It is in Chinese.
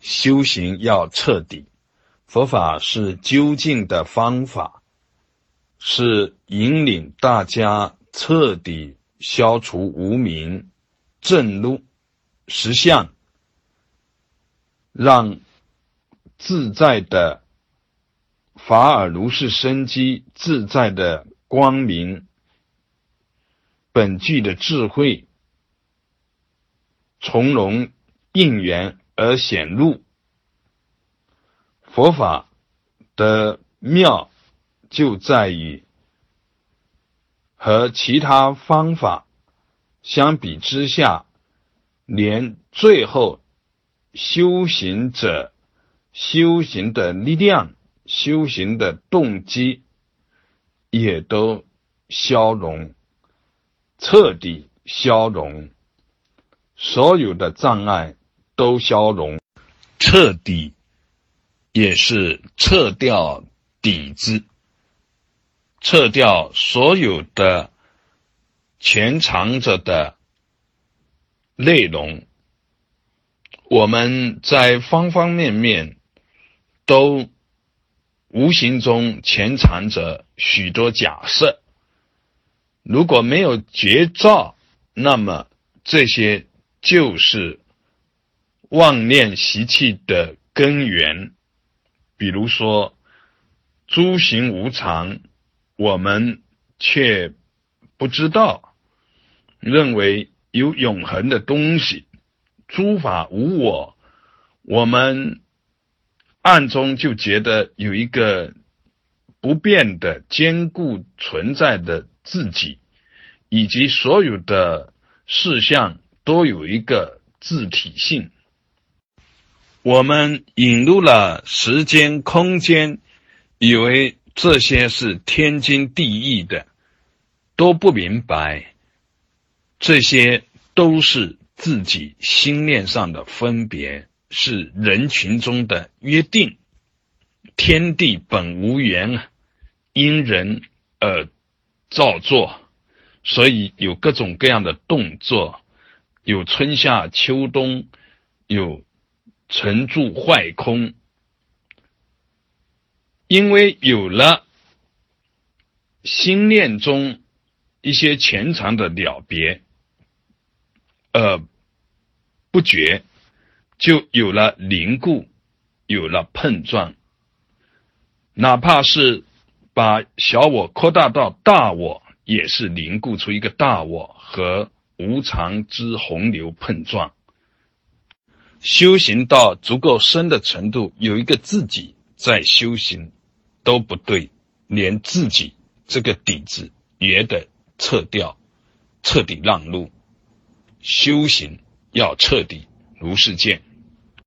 修行要彻底。佛法是究竟的方法，是引领大家彻底消除无明、正路、实相，让自在的法尔如是生机、自在的光明、本具的智慧，从容应缘而显露。佛法的妙就在于和其他方法相比之下，连最后修行者修行的力量、修行的动机也都消融，彻底消融，所有的障碍都消融，彻底。也是撤掉底子，撤掉所有的潜藏着的内容。我们在方方面面都无形中潜藏着许多假设。如果没有绝照，那么这些就是妄念习气的根源。比如说，诸行无常，我们却不知道，认为有永恒的东西；诸法无我，我们暗中就觉得有一个不变的、坚固存在的自己，以及所有的事项都有一个自体性。我们引入了时间、空间，以为这些是天经地义的，都不明白，这些都是自己心念上的分别，是人群中的约定。天地本无缘啊，因人而造作，所以有各种各样的动作，有春夏秋冬，有。成住坏空，因为有了心念中一些潜藏的了别，呃，不觉就有了凝固，有了碰撞。哪怕是把小我扩大到大我，也是凝固出一个大我和无常之洪流碰撞。修行到足够深的程度，有一个自己在修行，都不对，连自己这个底子也得撤掉，彻底让路。修行要彻底，如是见。